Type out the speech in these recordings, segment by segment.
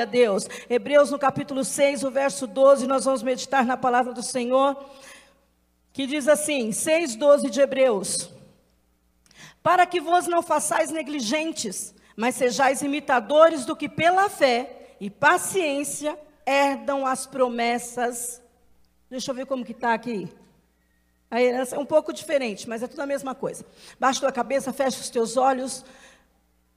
a Deus. Hebreus no capítulo 6, o verso 12, nós vamos meditar na palavra do Senhor, que diz assim, 6, 12 de Hebreus. Para que vos não façais negligentes, mas sejais imitadores do que pela fé e paciência herdam as promessas. Deixa eu ver como que está aqui. A herança é um pouco diferente, mas é tudo a mesma coisa. Baixa tua cabeça, fecha os teus olhos.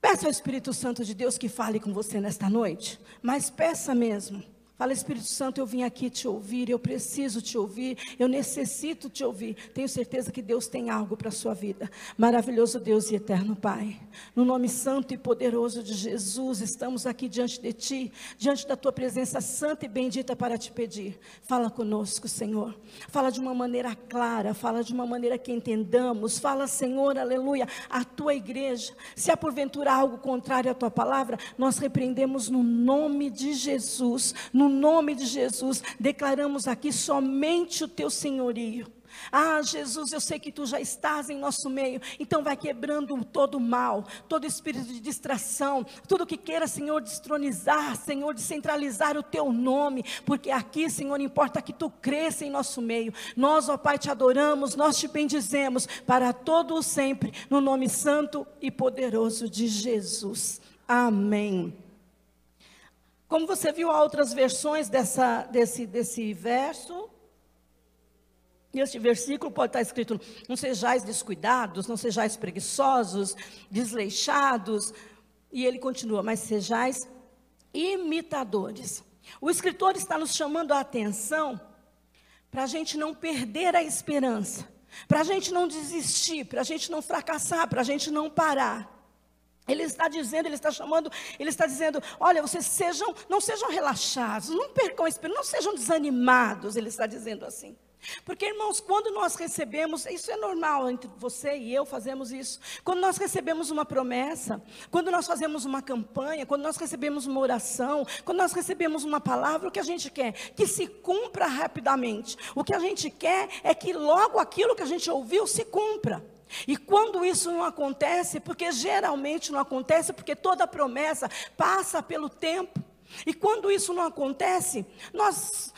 Peça ao Espírito Santo de Deus que fale com você nesta noite. Mas peça mesmo. Fala, Espírito Santo, eu vim aqui te ouvir, eu preciso te ouvir, eu necessito te ouvir. Tenho certeza que Deus tem algo para a sua vida. Maravilhoso Deus e eterno Pai. No nome santo e poderoso de Jesus, estamos aqui diante de Ti, diante da Tua presença santa e bendita para te pedir. Fala conosco, Senhor. Fala de uma maneira clara, fala de uma maneira que entendamos. Fala, Senhor, aleluia, a Tua igreja. Se há porventura algo contrário à Tua palavra, nós repreendemos no nome de Jesus. No nome de Jesus, declaramos aqui somente o teu senhorio. Ah, Jesus, eu sei que tu já estás em nosso meio, então vai quebrando todo o mal, todo espírito de distração, tudo que queira, Senhor, destronizar, Senhor, descentralizar o teu nome, porque aqui, Senhor, importa que tu cresça em nosso meio. Nós, ó Pai, te adoramos, nós te bendizemos para todo o sempre, no nome santo e poderoso de Jesus. Amém. Como você viu, há outras versões dessa, desse, desse verso. E este versículo pode estar escrito: não sejais descuidados, não sejais preguiçosos, desleixados. E ele continua: mas sejais imitadores. O escritor está nos chamando a atenção para a gente não perder a esperança, para a gente não desistir, para a gente não fracassar, para a gente não parar. Ele está dizendo, ele está chamando, ele está dizendo: olha, vocês sejam, não sejam relaxados, não percam a esperança, não sejam desanimados, ele está dizendo assim. Porque, irmãos, quando nós recebemos, isso é normal entre você e eu fazemos isso. Quando nós recebemos uma promessa, quando nós fazemos uma campanha, quando nós recebemos uma oração, quando nós recebemos uma palavra, o que a gente quer? Que se cumpra rapidamente. O que a gente quer é que logo aquilo que a gente ouviu se cumpra. E quando isso não acontece, porque geralmente não acontece, porque toda promessa passa pelo tempo. E quando isso não acontece, nós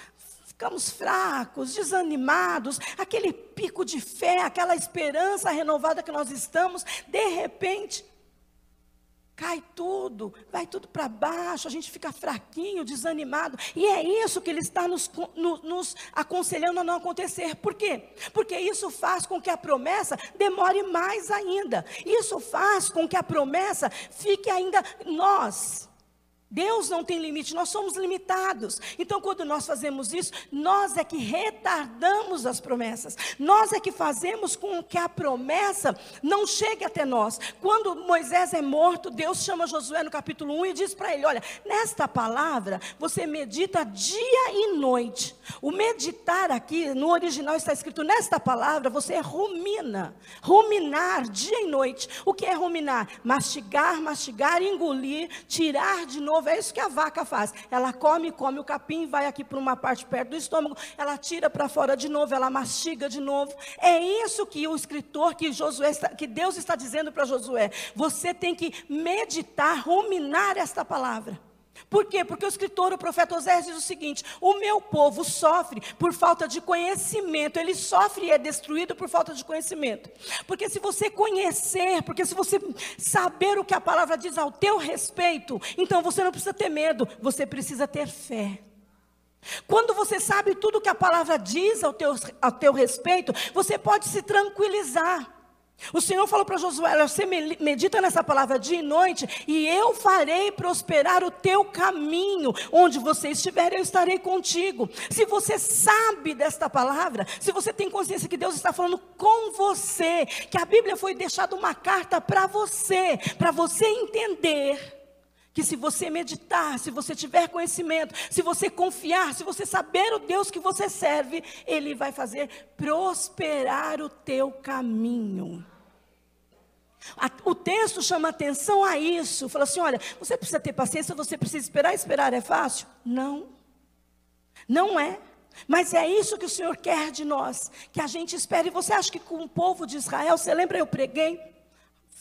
ficamos fracos, desanimados, aquele pico de fé, aquela esperança renovada que nós estamos, de repente, cai tudo, vai tudo para baixo, a gente fica fraquinho, desanimado. E é isso que ele está nos, no, nos aconselhando a não acontecer. Por quê? Porque isso faz com que a promessa demore mais ainda. Isso faz com que a promessa fique ainda nós Deus não tem limite, nós somos limitados. Então, quando nós fazemos isso, nós é que retardamos as promessas. Nós é que fazemos com que a promessa não chegue até nós. Quando Moisés é morto, Deus chama Josué no capítulo 1 e diz para ele: Olha, nesta palavra você medita dia e noite. O meditar aqui, no original está escrito: nesta palavra você rumina. Ruminar dia e noite. O que é ruminar? Mastigar, mastigar, engolir, tirar de novo é isso que a vaca faz. Ela come, come o capim, vai aqui para uma parte perto do estômago, ela tira para fora de novo, ela mastiga de novo. É isso que o escritor, que Josué, que Deus está dizendo para Josué. Você tem que meditar, ruminar esta palavra. Por quê? Porque o escritor, o profeta Osés diz o seguinte: o meu povo sofre por falta de conhecimento, ele sofre e é destruído por falta de conhecimento. Porque se você conhecer, porque se você saber o que a palavra diz ao teu respeito, então você não precisa ter medo, você precisa ter fé. Quando você sabe tudo o que a palavra diz ao teu, ao teu respeito, você pode se tranquilizar. O Senhor falou para Josué: Você medita nessa palavra dia e noite, e eu farei prosperar o teu caminho. Onde você estiver, eu estarei contigo. Se você sabe desta palavra, se você tem consciência que Deus está falando com você, que a Bíblia foi deixada uma carta para você, para você entender que se você meditar, se você tiver conhecimento, se você confiar, se você saber o Deus que você serve, Ele vai fazer prosperar o teu caminho. O texto chama atenção a isso. Fala assim: olha, você precisa ter paciência, você precisa esperar. Esperar é fácil? Não. Não é. Mas é isso que o Senhor quer de nós, que a gente espere. Você acha que com o povo de Israel, você lembra eu preguei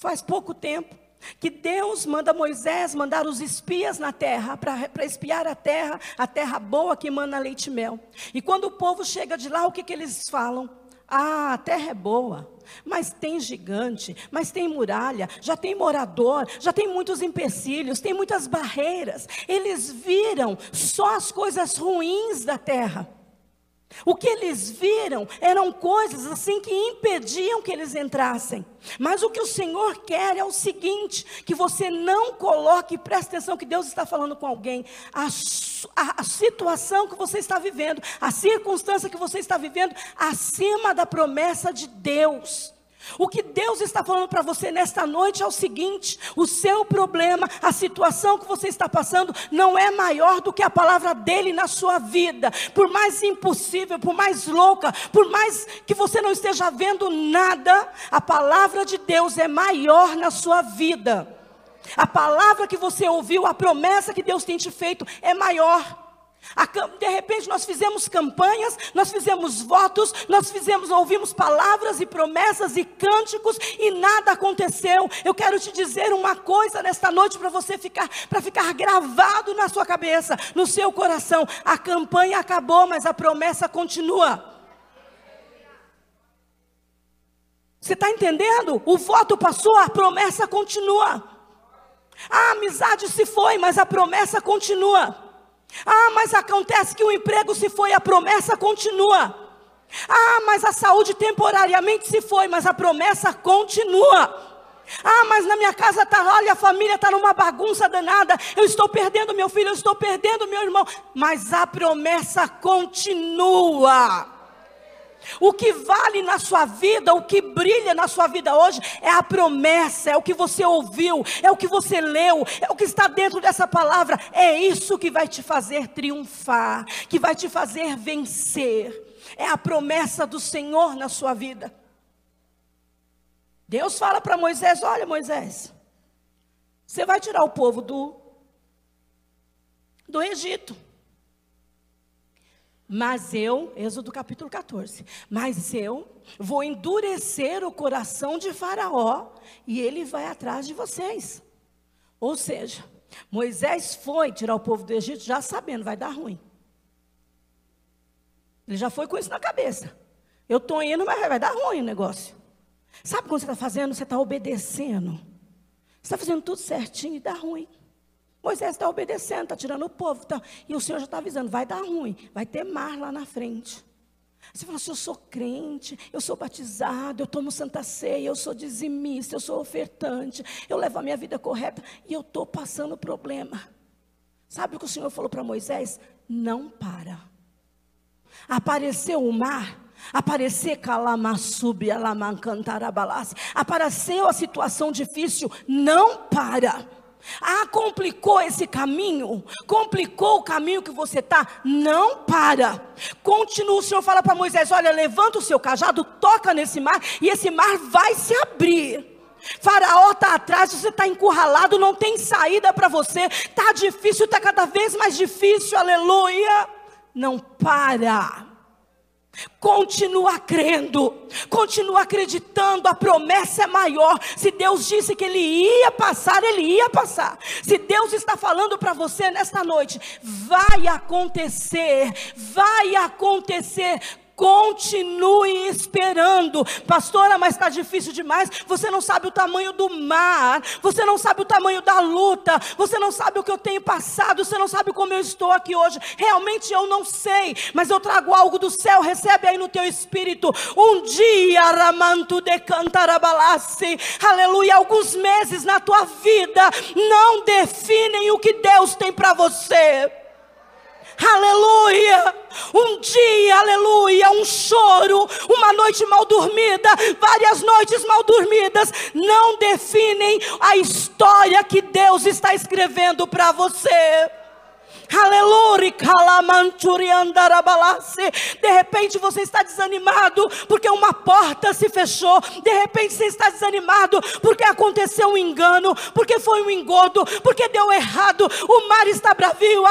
faz pouco tempo, que Deus manda Moisés mandar os espias na terra, para espiar a terra, a terra boa que emana leite e mel. E quando o povo chega de lá, o que, que eles falam? Ah, a terra é boa, mas tem gigante, mas tem muralha, já tem morador, já tem muitos empecilhos, tem muitas barreiras. Eles viram só as coisas ruins da terra. O que eles viram eram coisas assim que impediam que eles entrassem. Mas o que o Senhor quer é o seguinte: que você não coloque, preste atenção que Deus está falando com alguém, a, a, a situação que você está vivendo, a circunstância que você está vivendo, acima da promessa de Deus. O que Deus está falando para você nesta noite é o seguinte: o seu problema, a situação que você está passando, não é maior do que a palavra dele na sua vida. Por mais impossível, por mais louca, por mais que você não esteja vendo nada, a palavra de Deus é maior na sua vida. A palavra que você ouviu, a promessa que Deus tem te feito é maior. De repente nós fizemos campanhas, nós fizemos votos, nós fizemos, ouvimos palavras e promessas e cânticos e nada aconteceu. Eu quero te dizer uma coisa nesta noite para você ficar, para ficar gravado na sua cabeça, no seu coração. A campanha acabou, mas a promessa continua. Você está entendendo? O voto passou, a promessa continua. A amizade se foi, mas a promessa continua. Ah, mas acontece que o emprego se foi, a promessa continua. Ah, mas a saúde temporariamente se foi, mas a promessa continua. Ah, mas na minha casa está, olha, a família está numa bagunça danada. Eu estou perdendo meu filho, eu estou perdendo meu irmão. Mas a promessa continua. O que vale na sua vida, o que brilha na sua vida hoje, é a promessa, é o que você ouviu, é o que você leu, é o que está dentro dessa palavra. É isso que vai te fazer triunfar, que vai te fazer vencer. É a promessa do Senhor na sua vida. Deus fala para Moisés: Olha, Moisés, você vai tirar o povo do, do Egito. Mas eu, Êxodo capítulo 14, mas eu vou endurecer o coração de Faraó e ele vai atrás de vocês. Ou seja, Moisés foi tirar o povo do Egito já sabendo, vai dar ruim. Ele já foi com isso na cabeça. Eu estou indo, mas vai dar ruim o negócio. Sabe quando você está fazendo? Você está obedecendo. Você está fazendo tudo certinho e dá ruim. Moisés está obedecendo, está tirando o povo. Tá, e o Senhor já está avisando: vai dar ruim, vai ter mar lá na frente. Você fala assim: eu sou crente, eu sou batizado, eu tomo santa ceia, eu sou dizimista, eu sou ofertante, eu levo a minha vida correta e eu estou passando problema. Sabe o que o Senhor falou para Moisés? Não para. Apareceu o mar, apareceu calamassube, alamancantarabalasse, apareceu a situação difícil, não para. Ah, complicou esse caminho? Complicou o caminho que você está? Não para. Continua, o Senhor fala para Moisés: olha, levanta o seu cajado, toca nesse mar, e esse mar vai se abrir. Faraó está atrás, você está encurralado, não tem saída para você, está difícil, está cada vez mais difícil, aleluia. Não para. Continua crendo, continua acreditando, a promessa é maior. Se Deus disse que Ele ia passar, Ele ia passar. Se Deus está falando para você nesta noite, vai acontecer, vai acontecer. Continue esperando, pastora, mas está difícil demais. Você não sabe o tamanho do mar, você não sabe o tamanho da luta, você não sabe o que eu tenho passado, você não sabe como eu estou aqui hoje. Realmente eu não sei, mas eu trago algo do céu. Recebe aí no teu espírito. Um dia, Ramanto de Cantarabalassi, aleluia. Alguns meses na tua vida não definem o que Deus tem para você aleluia. Um dia, aleluia, um choro, uma noite mal dormida, várias noites mal dormidas, não definem a história que Deus está escrevendo para você. De repente você está desanimado porque uma porta se fechou. De repente você está desanimado porque aconteceu um engano, porque foi um engodo, porque deu errado. O mar está bravio.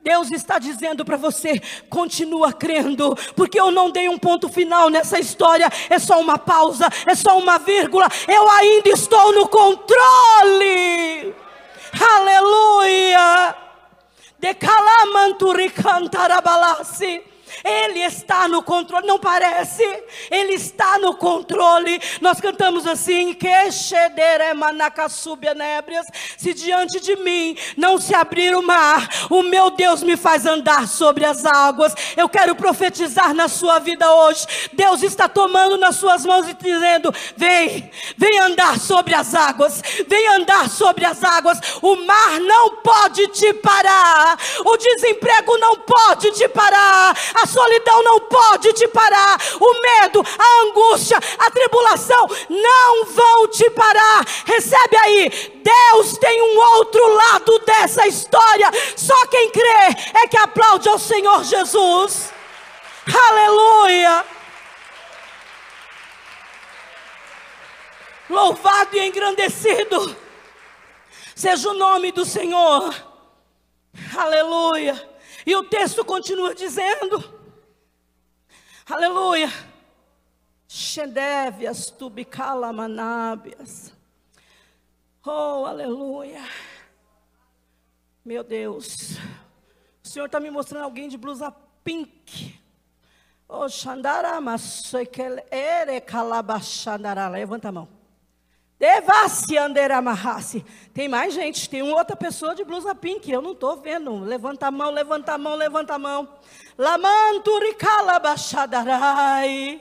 Deus está dizendo para você: continua crendo, porque eu não dei um ponto final nessa história, é só uma pausa, é só uma vírgula, eu ainda estou no controle. Aleluia! De calamanturi cantarabalasi. Ele está no controle, não parece? Ele está no controle. Nós cantamos assim: que se diante de mim não se abrir o mar, o meu Deus me faz andar sobre as águas. Eu quero profetizar na sua vida hoje. Deus está tomando nas suas mãos e dizendo: vem, vem andar sobre as águas, vem andar sobre as águas. O mar não pode te parar, o desemprego não pode te parar, a solidão não pode te parar, o medo, a angústia, a tribulação não vão te parar. Recebe aí, Deus tem um outro lado dessa história. Só quem crê é que aplaude ao Senhor Jesus. Aleluia. Louvado e engrandecido seja o nome do Senhor. Aleluia. E o texto continua dizendo: Aleluia. Xendevias tubicala manábias. Oh, aleluia. Meu Deus. O Senhor está me mostrando alguém de blusa pink. Oh, xandarama, ere calabachandará. Levanta a mão. Devassi anderamahassi. Tem mais gente, tem outra pessoa de blusa pink, eu não estou vendo. Levanta a mão, levanta a mão, levanta a mão. Lamanturi bachadarai.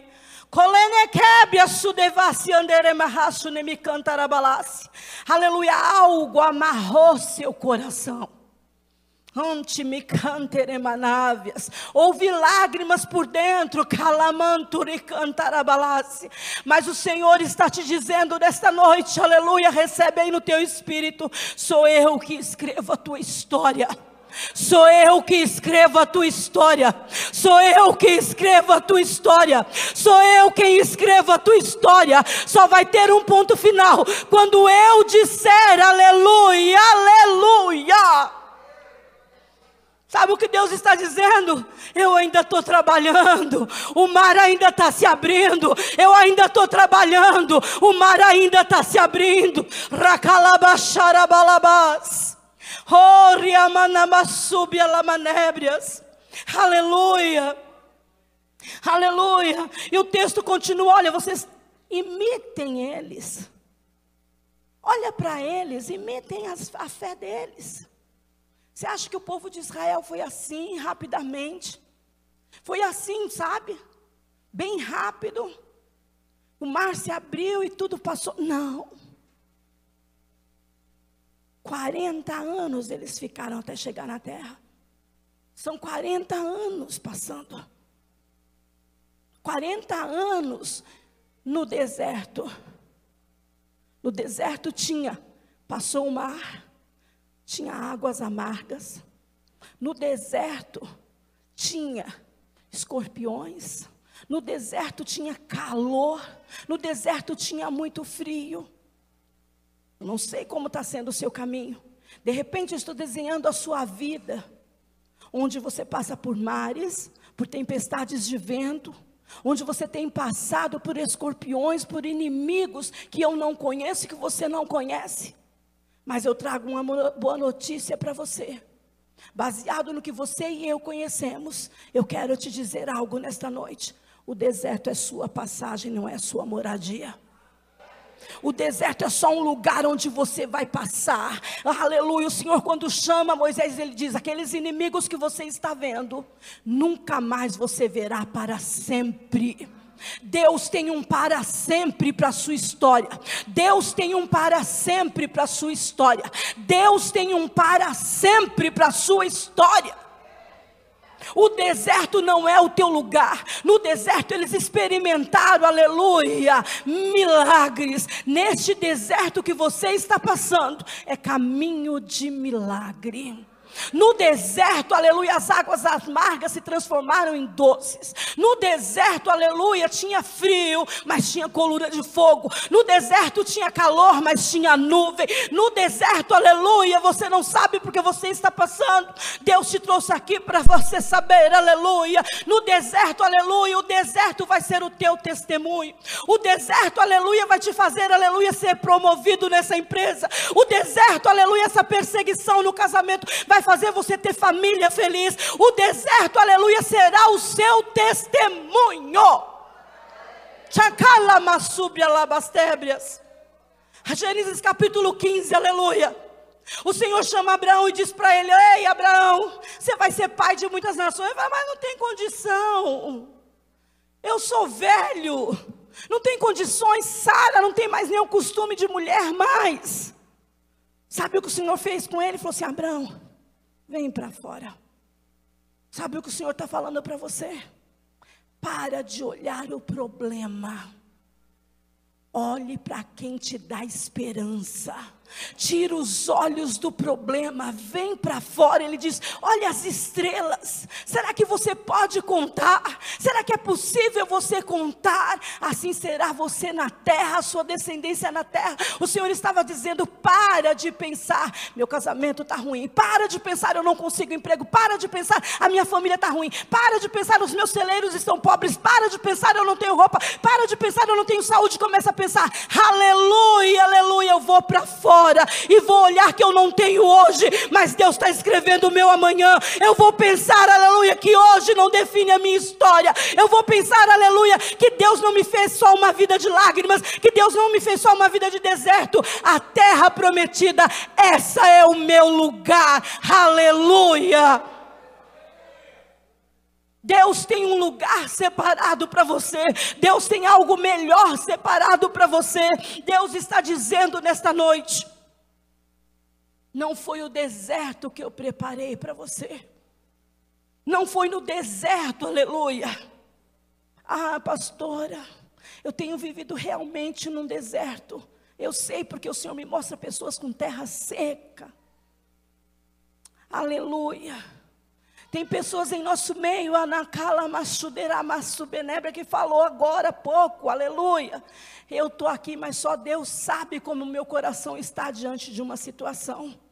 Kolenekebia sudevassi anderemahasu nemicantarabalassi. Aleluia, algo amarrou seu coração. Houve lágrimas por dentro, calamanturi cantarabalase. Mas o Senhor está te dizendo nesta noite, aleluia, recebe aí no teu espírito. Sou eu que escrevo a tua história. Sou eu que escrevo a tua história. Sou eu que escrevo a tua história. Sou eu quem escrevo a tua história. Só vai ter um ponto final quando eu disser aleluia, aleluia. Sabe o que Deus está dizendo? Eu ainda estou trabalhando, o mar ainda está se abrindo, eu ainda estou trabalhando, o mar ainda está se abrindo. Racalabaxarabalabás. Aleluia. Aleluia. E o texto continua: olha, vocês imitem eles. Olha para eles, imitem a fé deles. Você acha que o povo de Israel foi assim, rapidamente? Foi assim, sabe? Bem rápido. O mar se abriu e tudo passou. Não. 40 anos eles ficaram até chegar na terra. São 40 anos passando. 40 anos no deserto. No deserto tinha, passou o mar, tinha águas amargas. No deserto tinha escorpiões. No deserto tinha calor. No deserto tinha muito frio. Eu não sei como está sendo o seu caminho. De repente eu estou desenhando a sua vida, onde você passa por mares, por tempestades de vento, onde você tem passado por escorpiões, por inimigos que eu não conheço, que você não conhece. Mas eu trago uma boa notícia para você. Baseado no que você e eu conhecemos, eu quero te dizer algo nesta noite. O deserto é sua passagem, não é sua moradia. O deserto é só um lugar onde você vai passar. Aleluia. O Senhor, quando chama Moisés, ele diz: aqueles inimigos que você está vendo, nunca mais você verá para sempre. Deus tem um para sempre para a sua história. Deus tem um para sempre para a sua história. Deus tem um para sempre para a sua história. O deserto não é o teu lugar. No deserto eles experimentaram, aleluia, milagres. Neste deserto que você está passando, é caminho de milagre. No deserto, aleluia, as águas amargas se transformaram em doces. No deserto, aleluia, tinha frio, mas tinha coluna de fogo. No deserto tinha calor, mas tinha nuvem. No deserto, aleluia, você não sabe porque você está passando. Deus te trouxe aqui para você saber, aleluia. No deserto, aleluia, o deserto vai ser o teu testemunho. O deserto, aleluia, vai te fazer, aleluia, ser promovido nessa empresa. O deserto, aleluia, essa perseguição no casamento vai fazer você ter família feliz. O deserto, aleluia, será o seu testemunho. Chacala masubia labastébrias. Gênesis capítulo 15, aleluia. O Senhor chama Abraão e diz para ele: Ei, Abraão, você vai ser pai de muitas nações. Ele fala, mas não tem condição. Eu sou velho. Não tem condições. Sara não tem mais nenhum costume de mulher mais. Sabe o que o Senhor fez com ele? Ele falou assim: Abraão, vem para fora. Sabe o que o Senhor está falando para você? Para de olhar o problema. Olhe para quem te dá esperança. Tira os olhos do problema, vem para fora. Ele diz: Olha as estrelas. Será que você pode contar? Será que é possível você contar? Assim será você na terra, sua descendência na terra. O Senhor estava dizendo: Para de pensar, meu casamento está ruim. Para de pensar, eu não consigo emprego. Para de pensar, a minha família está ruim. Para de pensar, os meus celeiros estão pobres. Para de pensar, eu não tenho roupa. Para de pensar, eu não tenho saúde. Começa a pensar: Aleluia, aleluia, eu vou para fora e vou olhar que eu não tenho hoje, mas Deus está escrevendo o meu amanhã. Eu vou pensar, aleluia, que hoje não define a minha história. Eu vou pensar, aleluia, que Deus não me fez só uma vida de lágrimas, que Deus não me fez só uma vida de deserto. A terra prometida, essa é o meu lugar. Aleluia. Deus tem um lugar separado para você. Deus tem algo melhor separado para você. Deus está dizendo nesta noite: não foi o deserto que eu preparei para você. Não foi no deserto, aleluia. Ah, pastora, eu tenho vivido realmente num deserto. Eu sei porque o Senhor me mostra pessoas com terra seca. Aleluia. Tem pessoas em nosso meio, Anacala Massudeira Massubenebra, que falou agora há pouco, aleluia. Eu estou aqui, mas só Deus sabe como o meu coração está diante de uma situação.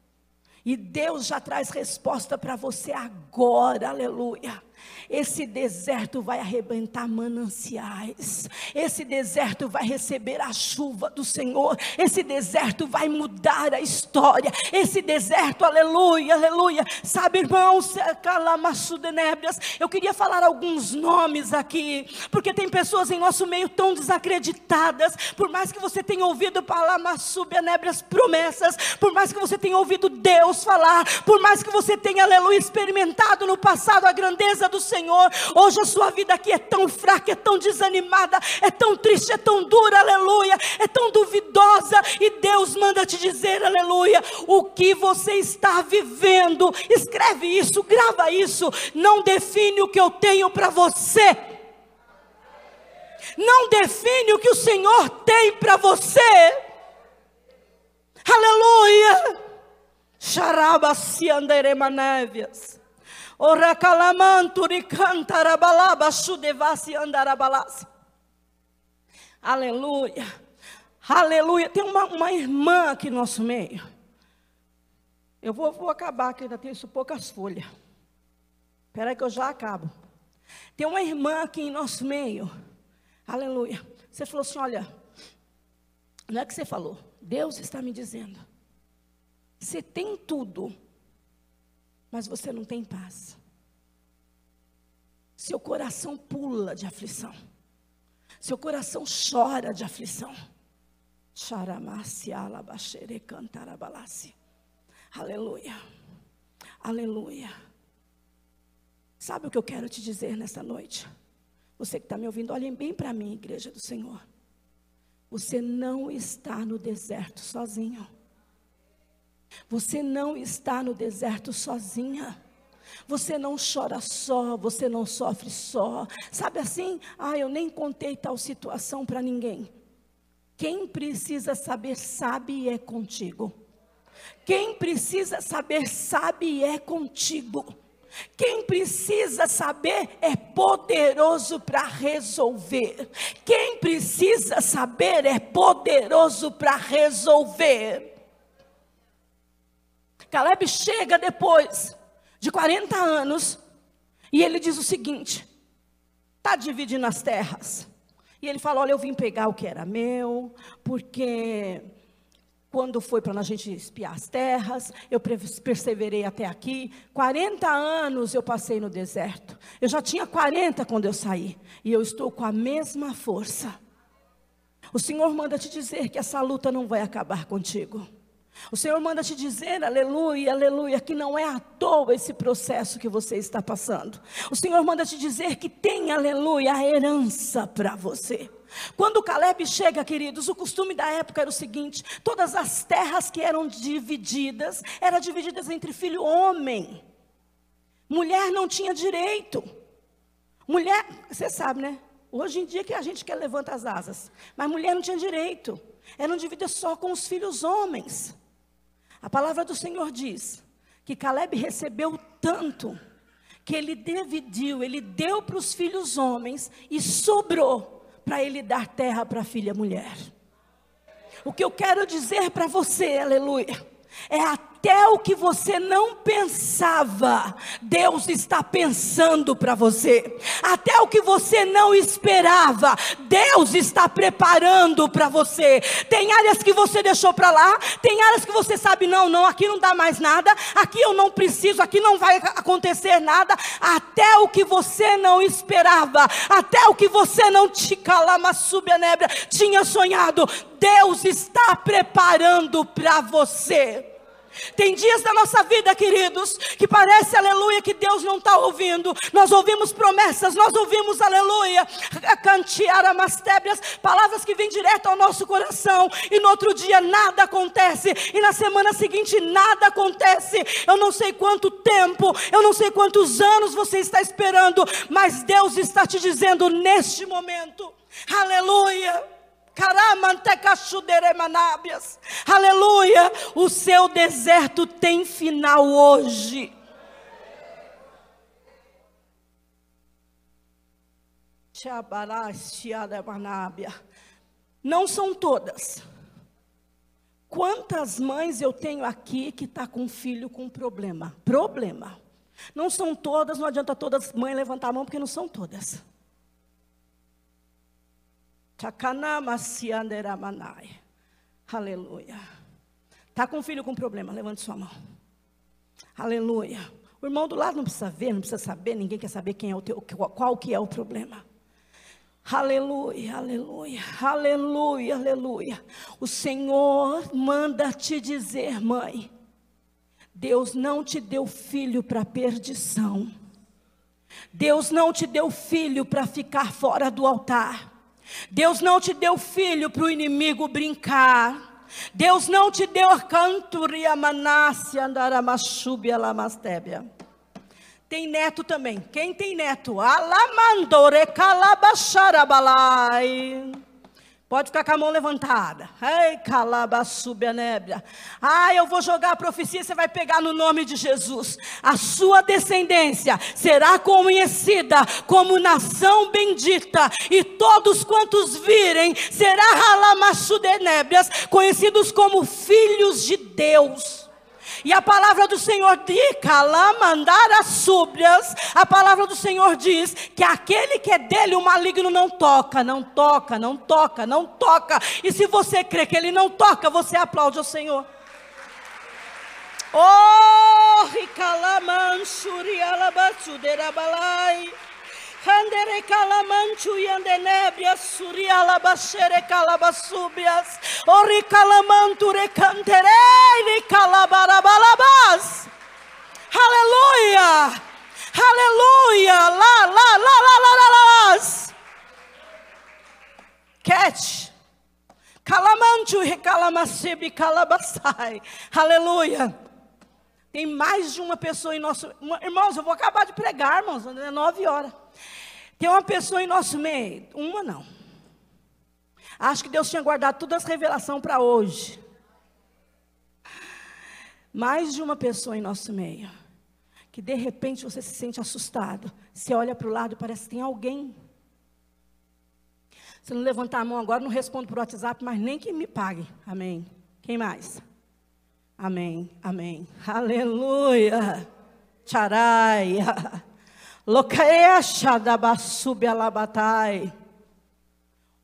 E Deus já traz resposta para você agora, aleluia. Esse deserto vai arrebentar mananciais. Esse deserto vai receber a chuva do Senhor. Esse deserto vai mudar a história. Esse deserto, aleluia, aleluia. Sabe, irmãos, calamaçudenébrias, eu queria falar alguns nomes aqui, porque tem pessoas em nosso meio tão desacreditadas. Por mais que você tenha ouvido palamaçudenébrias promessas, por mais que você tenha ouvido Deus falar, por mais que você tenha, aleluia, experimentado no passado a grandeza do Senhor. Hoje a sua vida aqui é tão fraca, é tão desanimada, é tão triste, é tão dura, aleluia, é tão duvidosa. E Deus manda te dizer, aleluia, o que você está vivendo. Escreve isso, grava isso. Não define o que eu tenho para você. Não define o que o Senhor tem para você. Aleluia. Xarabasi anderemanévias. Aleluia. Aleluia. Tem uma, uma irmã aqui no nosso meio. Eu vou, vou acabar, que ainda tenho isso poucas folhas. Espera aí que eu já acabo. Tem uma irmã aqui em nosso meio. Aleluia. Você falou assim: olha, não é que você falou, Deus está me dizendo. Você tem tudo, mas você não tem paz. Seu coração pula de aflição. Seu coração chora de aflição. Aleluia. Aleluia. Sabe o que eu quero te dizer nesta noite? Você que está me ouvindo, olhem bem para mim, igreja do Senhor. Você não está no deserto sozinho. Você não está no deserto sozinha. Você não chora só, você não sofre só. Sabe assim? Ah, eu nem contei tal situação para ninguém. Quem precisa saber sabe e é contigo. Quem precisa saber, sabe e é contigo. Quem precisa saber é poderoso para resolver. Quem precisa saber é poderoso para resolver. Caleb chega depois de 40 anos e ele diz o seguinte: está dividindo as terras. E ele fala: Olha, eu vim pegar o que era meu, porque quando foi para a gente espiar as terras, eu perseverei até aqui. 40 anos eu passei no deserto. Eu já tinha 40 quando eu saí. E eu estou com a mesma força. O Senhor manda te dizer que essa luta não vai acabar contigo. O Senhor manda te dizer, aleluia, aleluia, que não é à toa esse processo que você está passando. O Senhor manda te dizer que tem, aleluia, a herança para você. Quando Caleb chega, queridos, o costume da época era o seguinte: todas as terras que eram divididas, eram divididas entre filho homem. Mulher não tinha direito. Mulher, você sabe, né? Hoje em dia que a gente quer levantar as asas, mas mulher não tinha direito. Eram divididas só com os filhos homens. A palavra do Senhor diz que Caleb recebeu tanto que ele dividiu, ele deu para os filhos homens e sobrou para ele dar terra para a filha mulher. O que eu quero dizer para você, aleluia, é até o que você não pensava, Deus está pensando para você. Até o que você não esperava, Deus está preparando para você. Tem áreas que você deixou para lá, tem áreas que você sabe, não, não, aqui não dá mais nada, aqui eu não preciso, aqui não vai acontecer nada. Até o que você não esperava, até o que você não te calama, subia tinha sonhado, Deus está preparando para você. Tem dias da nossa vida, queridos, que parece, aleluia, que Deus não está ouvindo. Nós ouvimos promessas, nós ouvimos, aleluia, cantear amastébrias, palavras que vêm direto ao nosso coração, e no outro dia nada acontece, e na semana seguinte nada acontece. Eu não sei quanto tempo, eu não sei quantos anos você está esperando, mas Deus está te dizendo neste momento, aleluia. Aleluia. O seu deserto tem final hoje. Não são todas. Quantas mães eu tenho aqui que está com um filho com problema? Problema. Não são todas, não adianta todas mães levantar a mão, porque não são todas. Aleluia. Está com um filho com problema? Levante sua mão. Aleluia. O irmão do lado não precisa ver, não precisa saber, ninguém quer saber quem é o teu, qual que é o problema. Aleluia, aleluia, aleluia, aleluia. O Senhor manda te dizer, mãe, Deus não te deu filho para perdição. Deus não te deu filho para ficar fora do altar. Deus não te deu filho para o inimigo brincar. Deus não te deu cantoria manácia andaramachubia lamastébia. Tem neto também. Quem tem neto? Alamandore calabacharabalai. Pode ficar com a mão levantada. Ei, calaba, sube a nébria. Ah, eu vou jogar a profecia, você vai pegar no nome de Jesus. A sua descendência será conhecida como nação bendita. E todos quantos virem, será nébrias, conhecidos como filhos de Deus. E a palavra do Senhor diz, mandar as súblias, a palavra do Senhor diz que aquele que é dele, o maligno não toca, não toca, não toca, não toca. E se você crê que ele não toca, você aplaude o Senhor. Oh, ricalamanchuri alabatsuderabalai. Handere calamanchu yandenebria suria labashere calabasubias. Ori calamantu recantere calabarabalabas. Aleluia! Aleluia! Lá, lá, lá, lá, lá, lá, lá. Catch. Calamanchu recalamacibi calabasai. Aleluia. Tem mais de uma pessoa em nosso. Irmãos, eu vou acabar de pregar, irmãos, é nove horas. Tem uma pessoa em nosso meio, uma não. Acho que Deus tinha guardado todas as revelações para hoje. mais de uma pessoa em nosso meio, que de repente você se sente assustado. Você olha para o lado e parece que tem alguém. Se não levantar a mão agora, não respondo por WhatsApp, mas nem que me pague. Amém. Quem mais? Amém, amém. Aleluia. Charaia.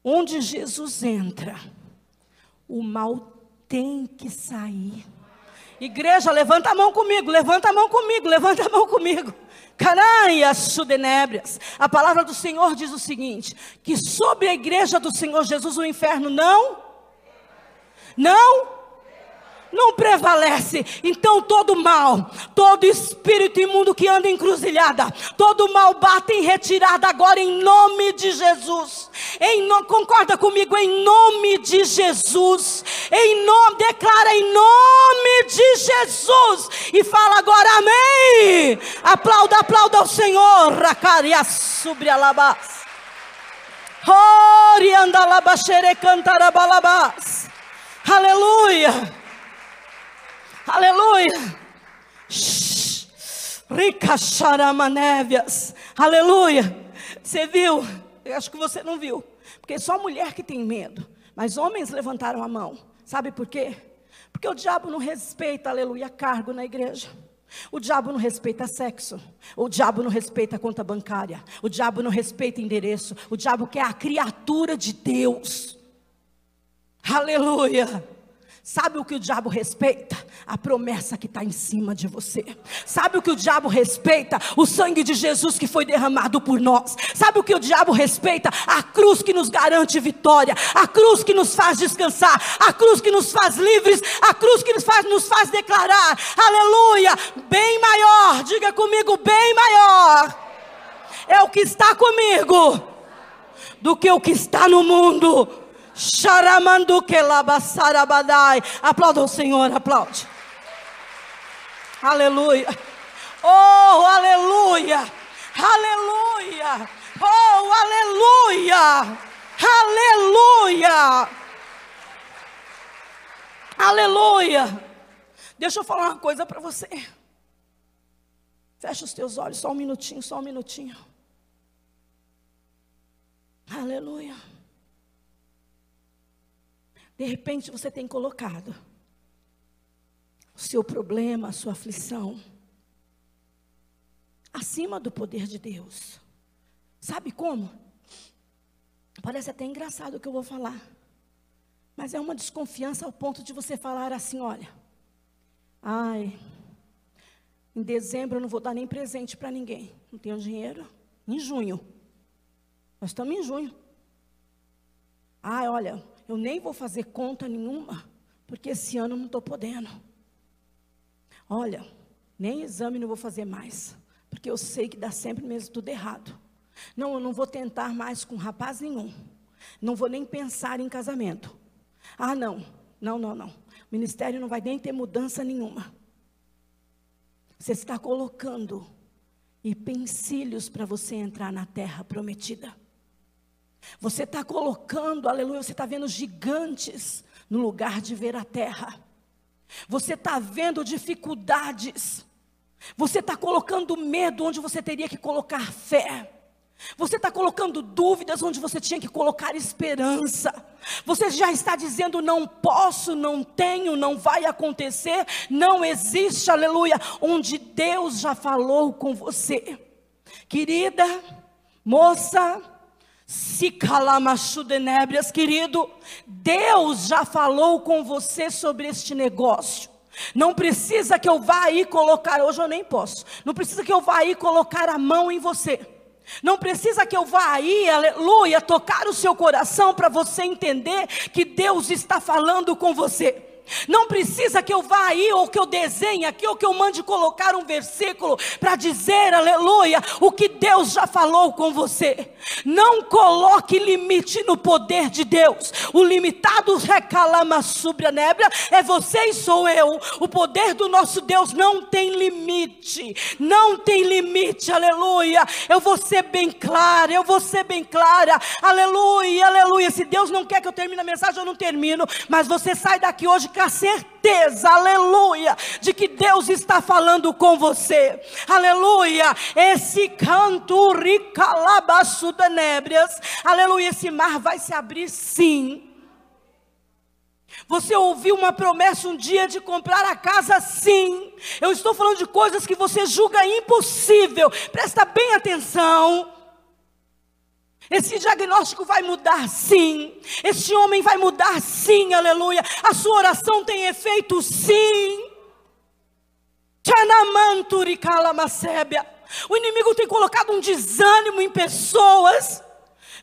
Onde Jesus entra, o mal tem que sair. Igreja, levanta a mão comigo, levanta a mão comigo, levanta a mão comigo. Canaia sudenébrias. A palavra do Senhor diz o seguinte: que sobre a igreja do Senhor Jesus o inferno não, não não prevalece. Então todo mal, todo espírito imundo que anda encruzilhada, todo mal bate em retirada agora em nome de Jesus. Em no, concorda comigo em nome de Jesus. Em nome declara em nome de Jesus e fala agora amém. Aplauda, aplauda ao Senhor. Racaria sobre alabás. Oriandalabaxere cantarabalabás. Aleluia. Aleluia. Rica charamanévias. Aleluia. Você viu? Eu acho que você não viu. Porque só mulher que tem medo. Mas homens levantaram a mão. Sabe por quê? Porque o diabo não respeita, aleluia, cargo na igreja. O diabo não respeita sexo. O diabo não respeita conta bancária. O diabo não respeita endereço. O diabo quer a criatura de Deus. Aleluia. Sabe o que o diabo respeita? A promessa que está em cima de você. Sabe o que o diabo respeita? O sangue de Jesus que foi derramado por nós. Sabe o que o diabo respeita? A cruz que nos garante vitória. A cruz que nos faz descansar. A cruz que nos faz livres. A cruz que nos faz, nos faz declarar. Aleluia! Bem maior. Diga comigo, bem maior. É o que está comigo do que o que está no mundo. Aplauda o Senhor, aplaude. Aleluia. Oh, aleluia. Aleluia. Oh, aleluia. Aleluia. Aleluia. Deixa eu falar uma coisa para você. Fecha os teus olhos, só um minutinho, só um minutinho. Aleluia. De repente você tem colocado o seu problema, a sua aflição, acima do poder de Deus. Sabe como? Parece até engraçado o que eu vou falar. Mas é uma desconfiança ao ponto de você falar assim: olha, ai, em dezembro eu não vou dar nem presente para ninguém. Não tenho dinheiro. Em junho. Nós estamos em junho. Ai, olha, eu nem vou fazer conta nenhuma, porque esse ano eu não estou podendo. Olha, nem exame não vou fazer mais, porque eu sei que dá sempre mesmo tudo errado. Não, eu não vou tentar mais com rapaz nenhum. Não vou nem pensar em casamento. Ah, não, não, não, não. O ministério não vai nem ter mudança nenhuma. Você está colocando empecilhos para você entrar na terra prometida. Você está colocando, aleluia, você está vendo gigantes no lugar de ver a terra. Você está vendo dificuldades. Você está colocando medo onde você teria que colocar fé. Você está colocando dúvidas onde você tinha que colocar esperança. Você já está dizendo: não posso, não tenho, não vai acontecer, não existe, aleluia, onde Deus já falou com você. Querida, moça, se calamachudenébrias, querido, Deus já falou com você sobre este negócio. Não precisa que eu vá aí colocar, hoje eu nem posso. Não precisa que eu vá aí colocar a mão em você. Não precisa que eu vá aí, aleluia, tocar o seu coração para você entender que Deus está falando com você. Não precisa que eu vá aí, ou que eu desenhe aqui, ou que eu mande colocar um versículo para dizer, aleluia, o que Deus já falou com você. Não coloque limite no poder de Deus. O limitado recalama sobre a nébia é você e sou eu. O poder do nosso Deus não tem limite. Não tem limite, aleluia. Eu vou ser bem clara, eu vou ser bem clara. Aleluia, aleluia. Se Deus não quer que eu termine a mensagem, eu não termino. Mas você sai daqui hoje a certeza, aleluia, de que Deus está falando com você, aleluia. Esse canto ricalabaço da nébrias, aleluia. Esse mar vai se abrir sim. Você ouviu uma promessa um dia de comprar a casa? Sim. Eu estou falando de coisas que você julga impossível. Presta bem atenção. Esse diagnóstico vai mudar sim. Esse homem vai mudar sim, aleluia. A sua oração tem efeito sim. O inimigo tem colocado um desânimo em pessoas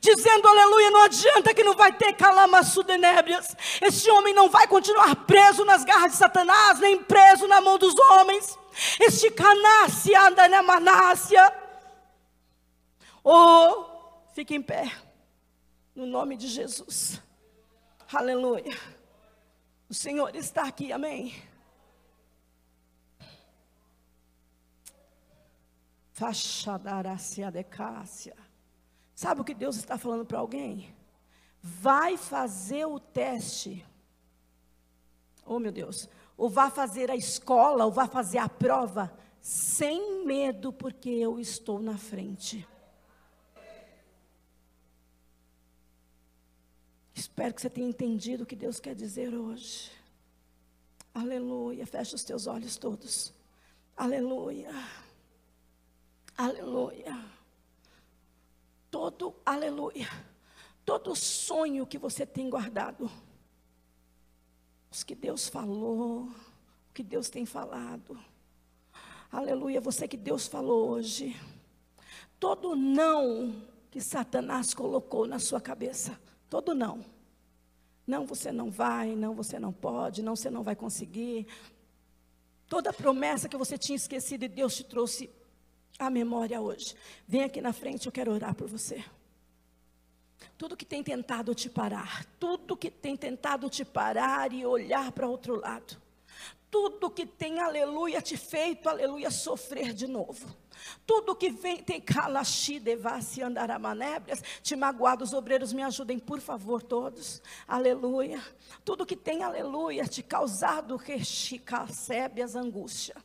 dizendo aleluia, não adianta que não vai ter calamaçudenébrias. Esse homem não vai continuar preso nas garras de Satanás, nem preso na mão dos homens. Este canácia anda na manácia. Oh, fique em pé, no nome de Jesus. Aleluia. O Senhor está aqui, amém. Fachadarácia. Sabe o que Deus está falando para alguém? Vai fazer o teste. Oh, meu Deus. Ou vá fazer a escola, ou vá fazer a prova, sem medo, porque eu estou na frente. Espero que você tenha entendido o que Deus quer dizer hoje. Aleluia. Fecha os teus olhos todos. Aleluia. Aleluia todo, aleluia, todo sonho que você tem guardado, os que Deus falou, o que Deus tem falado, aleluia, você que Deus falou hoje, todo não que Satanás colocou na sua cabeça, todo não. Não, você não vai, não, você não pode, não, você não vai conseguir. Toda promessa que você tinha esquecido e Deus te trouxe a memória hoje. Vem aqui na frente, eu quero orar por você. Tudo que tem tentado te parar, tudo que tem tentado te parar e olhar para outro lado, tudo que tem, aleluia, te feito, aleluia, sofrer de novo. Tudo que vem, tem calaxi, devassi, andaramanébrias, te magoado, os obreiros me ajudem, por favor, todos. Aleluia. Tudo que tem, aleluia, te causado rechicacébias, angústia.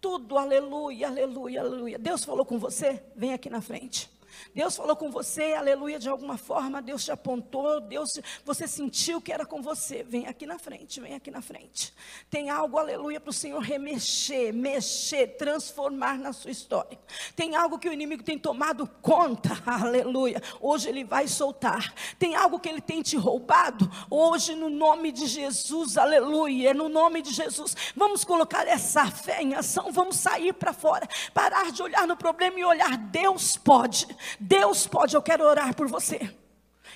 Tudo, aleluia, aleluia, aleluia. Deus falou com você? Vem aqui na frente. Deus falou com você, aleluia, de alguma forma, Deus te apontou, Deus, você sentiu que era com você. Vem aqui na frente, vem aqui na frente. Tem algo, aleluia, para o Senhor remexer, mexer, transformar na sua história. Tem algo que o inimigo tem tomado conta, aleluia. Hoje ele vai soltar. Tem algo que ele tem te roubado, hoje no nome de Jesus, aleluia, no nome de Jesus. Vamos colocar essa fé em ação, vamos sair para fora, parar de olhar no problema e olhar, Deus pode. Deus pode, eu quero orar por você.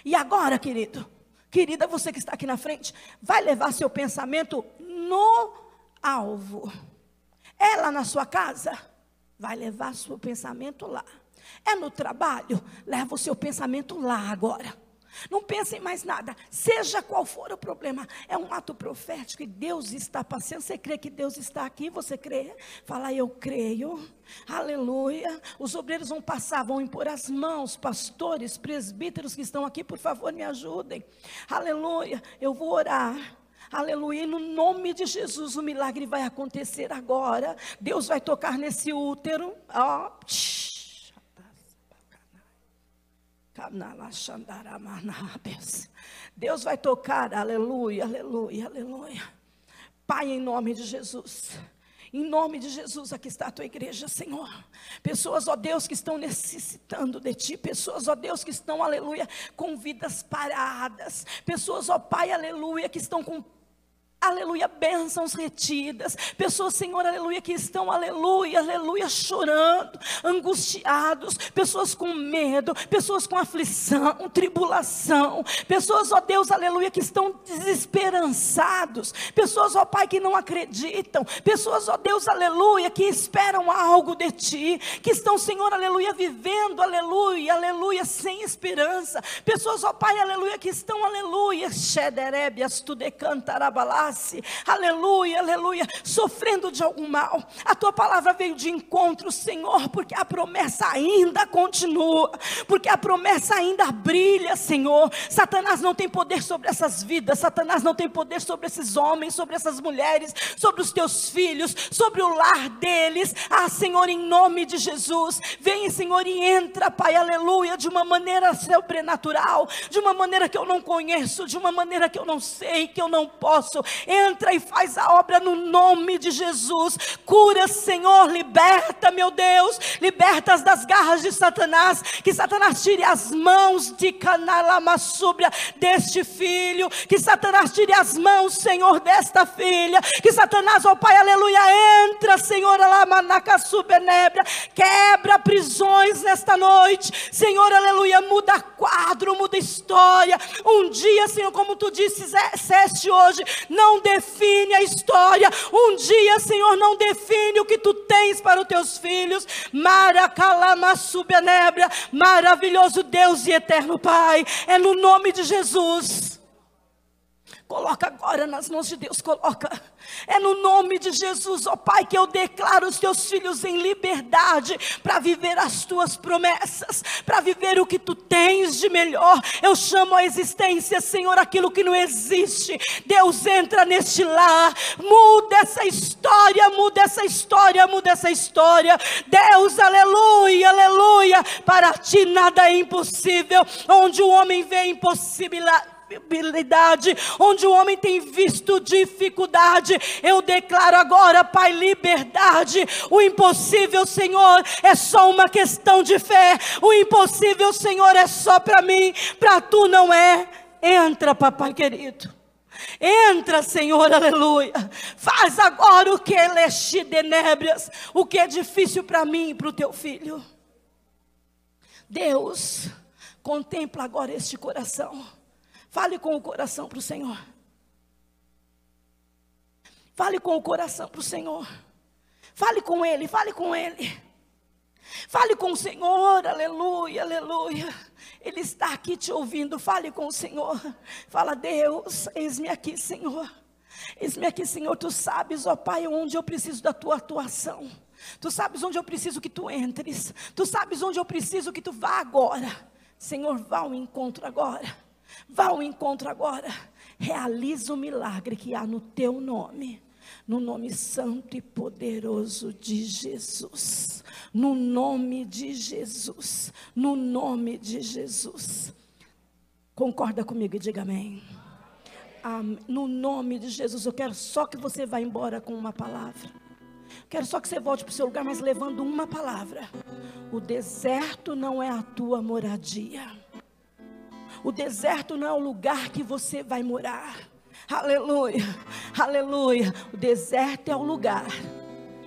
E agora, querido, querida, você que está aqui na frente, vai levar seu pensamento no alvo. É lá na sua casa? Vai levar seu pensamento lá. É no trabalho? Leva o seu pensamento lá agora. Não pense em mais nada, seja qual for o problema, é um ato profético e Deus está passeando. Você crê que Deus está aqui? Você crê? Fala, eu creio. Aleluia. Os obreiros vão passar, vão impor as mãos, pastores, presbíteros que estão aqui, por favor, me ajudem. Aleluia. Eu vou orar. Aleluia, no nome de Jesus o milagre vai acontecer agora. Deus vai tocar nesse útero. Ó, oh, Deus vai tocar, aleluia, aleluia, aleluia. Pai, em nome de Jesus. Em nome de Jesus, aqui está a tua igreja, Senhor. Pessoas, ó Deus, que estão necessitando de ti. Pessoas, ó Deus, que estão, aleluia, com vidas paradas. Pessoas, ó Pai, aleluia, que estão com aleluia, bênçãos retidas, pessoas, Senhor, aleluia, que estão, aleluia, aleluia, chorando, angustiados, pessoas com medo, pessoas com aflição, tribulação, pessoas, ó Deus, aleluia, que estão desesperançados, pessoas, ó Pai, que não acreditam, pessoas, ó Deus, aleluia, que esperam algo de Ti, que estão, Senhor, aleluia, vivendo, aleluia, aleluia, sem esperança, pessoas, ó Pai, aleluia, que estão, aleluia, xederébias, tu decantarabalás, face, aleluia, aleluia, sofrendo de algum mal. A tua palavra veio de encontro, Senhor, porque a promessa ainda continua, porque a promessa ainda brilha, Senhor. Satanás não tem poder sobre essas vidas, Satanás não tem poder sobre esses homens, sobre essas mulheres, sobre os teus filhos, sobre o lar deles. Ah, Senhor, em nome de Jesus, vem, Senhor, e entra, Pai, aleluia, de uma maneira sobrenatural, de uma maneira que eu não conheço, de uma maneira que eu não sei, que eu não posso. Entra e faz a obra no nome de Jesus. Cura, Senhor, liberta, meu Deus, liberta-as das garras de Satanás, que Satanás tire as mãos de Canalama súbria deste filho, que Satanás tire as mãos, Senhor, desta filha, que Satanás, ó Pai, aleluia, entra, Senhor, Alamanaca subenébria, quebra prisões nesta noite, Senhor, aleluia, muda quadro, muda história. Um dia, Senhor, como tu disseste hoje, não define a história. Um dia, Senhor, não define o que tu tens para os teus filhos. Maracalama subenébria, maravilhoso Deus e eterno Pai, é no nome de Jesus. Coloca agora nas mãos de Deus, coloca. É no nome de Jesus, ó Pai, que eu declaro os teus filhos em liberdade para viver as tuas promessas, para viver o que tu tens de melhor. Eu chamo a existência, Senhor, aquilo que não existe. Deus entra neste lar, muda essa história, muda essa história, muda essa história. Deus, aleluia, aleluia. Para ti nada é impossível. Onde o homem vê impossibilidade onde o homem tem visto dificuldade, eu declaro agora, Pai, liberdade. O impossível, Senhor, é só uma questão de fé. O impossível, Senhor, é só para mim, para tu não é. Entra, papai querido. Entra, Senhor, aleluia. Faz agora o que é lexidenébrias, o que é difícil para mim e para o teu filho. Deus, contempla agora este coração. Fale com o coração para o Senhor. Fale com o coração para o Senhor. Fale com Ele, fale com Ele. Fale com o Senhor, aleluia, aleluia. Ele está aqui te ouvindo. Fale com o Senhor. Fala, Deus, eis-me aqui, Senhor. Eis-me aqui, Senhor. Tu sabes, ó Pai, onde eu preciso da tua atuação. Tu sabes onde eu preciso que tu entres. Tu sabes onde eu preciso que tu vá agora. Senhor, vá ao encontro agora. Vá ao encontro agora. Realiza o milagre que há no teu nome. No nome santo e poderoso de Jesus. No nome de Jesus. No nome de Jesus. Concorda comigo e diga amém. amém. No nome de Jesus, eu quero só que você vá embora com uma palavra. Quero só que você volte para o seu lugar, mas levando uma palavra. O deserto não é a tua moradia. O deserto não é o lugar que você vai morar. Aleluia, aleluia. O deserto é o lugar.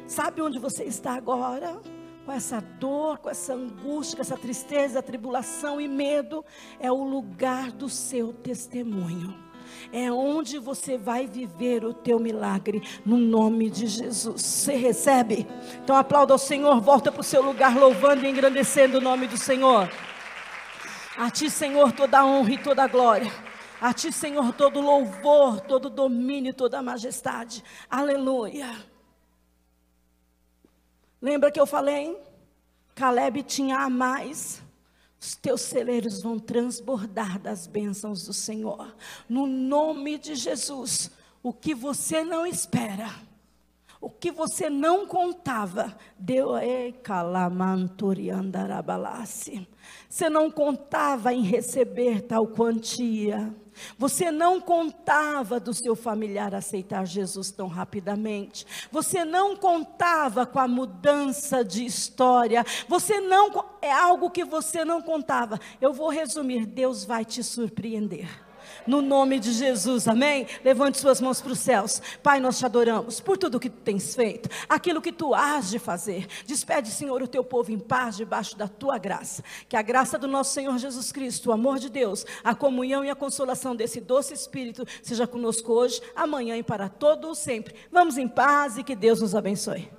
Sabe onde você está agora? Com essa dor, com essa angústia, com essa tristeza, tribulação e medo. É o lugar do seu testemunho. É onde você vai viver o teu milagre, no nome de Jesus. Você recebe? Então aplauda ao Senhor, volta para o seu lugar, louvando e engrandecendo o nome do Senhor. A ti, Senhor, toda a honra e toda a glória. A ti, Senhor, todo louvor, todo domínio, toda a majestade. Aleluia. Lembra que eu falei? Caleb tinha a mais. Os teus celeiros vão transbordar das bênçãos do Senhor. No nome de Jesus. O que você não espera o que você não contava, deu. Você não contava em receber tal quantia. Você não contava do seu familiar aceitar Jesus tão rapidamente. Você não contava com a mudança de história. Você não é algo que você não contava. Eu vou resumir, Deus vai te surpreender no nome de Jesus, amém? Levante suas mãos para os céus. Pai, nós te adoramos por tudo que tu tens feito, aquilo que tu has de fazer. Despede, Senhor, o teu povo em paz debaixo da tua graça. Que a graça do nosso Senhor Jesus Cristo, o amor de Deus, a comunhão e a consolação desse doce Espírito seja conosco hoje, amanhã e para todo o sempre. Vamos em paz e que Deus nos abençoe.